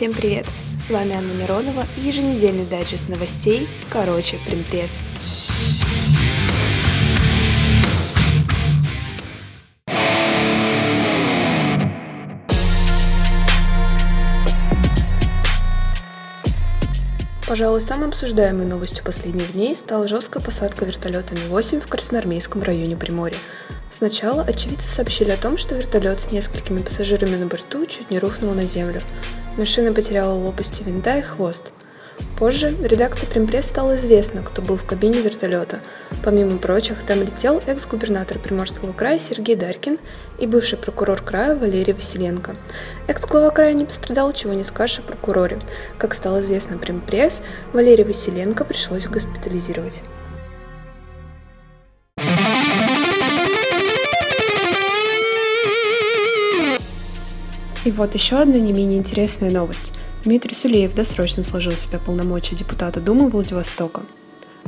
Всем привет! С вами Анна Миронова и еженедельный дайджест новостей «Короче, Примпресс». Пожалуй, самой обсуждаемой новостью последних дней стала жесткая посадка вертолета Ми-8 в Красноармейском районе Приморья. Сначала очевидцы сообщили о том, что вертолет с несколькими пассажирами на борту чуть не рухнул на землю. Машина потеряла лопасти винта и хвост. Позже в редакции Примпресс стало известно, кто был в кабине вертолета. Помимо прочих, там летел экс-губернатор Приморского края Сергей Дарькин и бывший прокурор края Валерий Василенко. Экс-глава края не пострадал, чего не скажешь о прокуроре. Как стало известно Примпресс, Валерия Василенко пришлось госпитализировать. И вот еще одна не менее интересная новость. Дмитрий Сулеев досрочно сложил в себя полномочия депутата Думы Владивостока.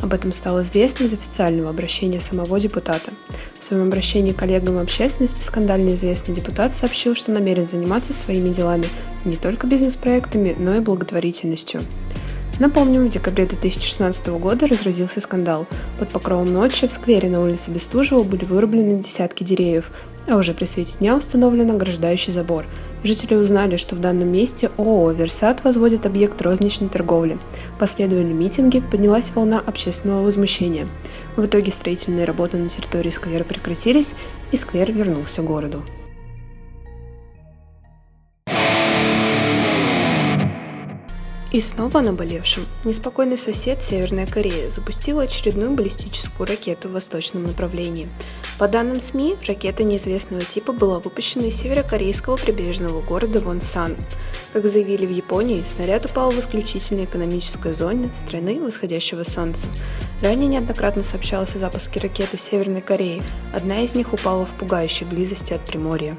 Об этом стало известно из официального обращения самого депутата. В своем обращении к коллегам общественности скандально известный депутат сообщил, что намерен заниматься своими делами не только бизнес-проектами, но и благотворительностью. Напомним, в декабре 2016 года разразился скандал. Под покровом ночи в сквере на улице Бестужева были вырублены десятки деревьев, а уже при свете дня установлен ограждающий забор. Жители узнали, что в данном месте ООО «Версат» возводит объект розничной торговли. Последовали митинги, поднялась волна общественного возмущения. В итоге строительные работы на территории сквера прекратились, и сквер вернулся городу. И снова о наболевшем. Неспокойный сосед Северная Корея запустила очередную баллистическую ракету в восточном направлении. По данным СМИ, ракета неизвестного типа была выпущена из северокорейского прибрежного города Вонсан. Как заявили в Японии, снаряд упал в исключительной экономической зоне страны восходящего солнца. Ранее неоднократно сообщалось о запуске ракеты Северной Кореи. Одна из них упала в пугающей близости от Приморья.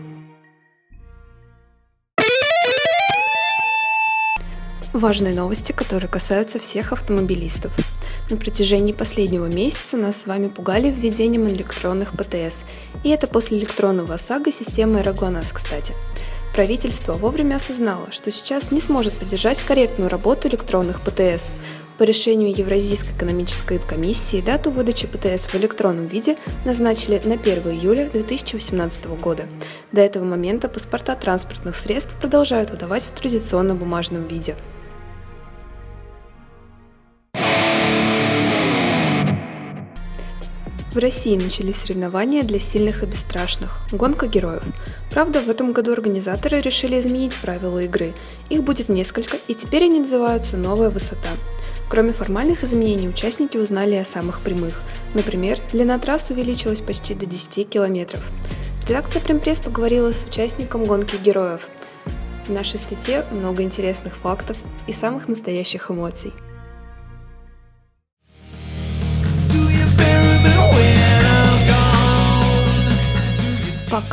Важные новости, которые касаются всех автомобилистов. На протяжении последнего месяца нас с вами пугали введением электронных ПТС, и это после электронного ОСАГО системы Аэроглонасс, кстати. Правительство вовремя осознало, что сейчас не сможет поддержать корректную работу электронных ПТС. По решению Евразийской экономической комиссии дату выдачи ПТС в электронном виде назначили на 1 июля 2018 года. До этого момента паспорта транспортных средств продолжают выдавать в традиционном бумажном виде. В России начались соревнования для сильных и бесстрашных – гонка героев. Правда, в этом году организаторы решили изменить правила игры. Их будет несколько, и теперь они называются «Новая высота». Кроме формальных изменений, участники узнали о самых прямых. Например, длина трасс увеличилась почти до 10 километров. Редакция Примпресс поговорила с участником гонки героев. В нашей статье много интересных фактов и самых настоящих эмоций –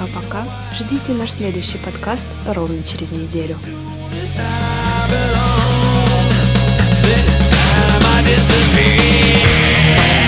пока-пока. Ждите наш следующий подкаст ровно через неделю. disappear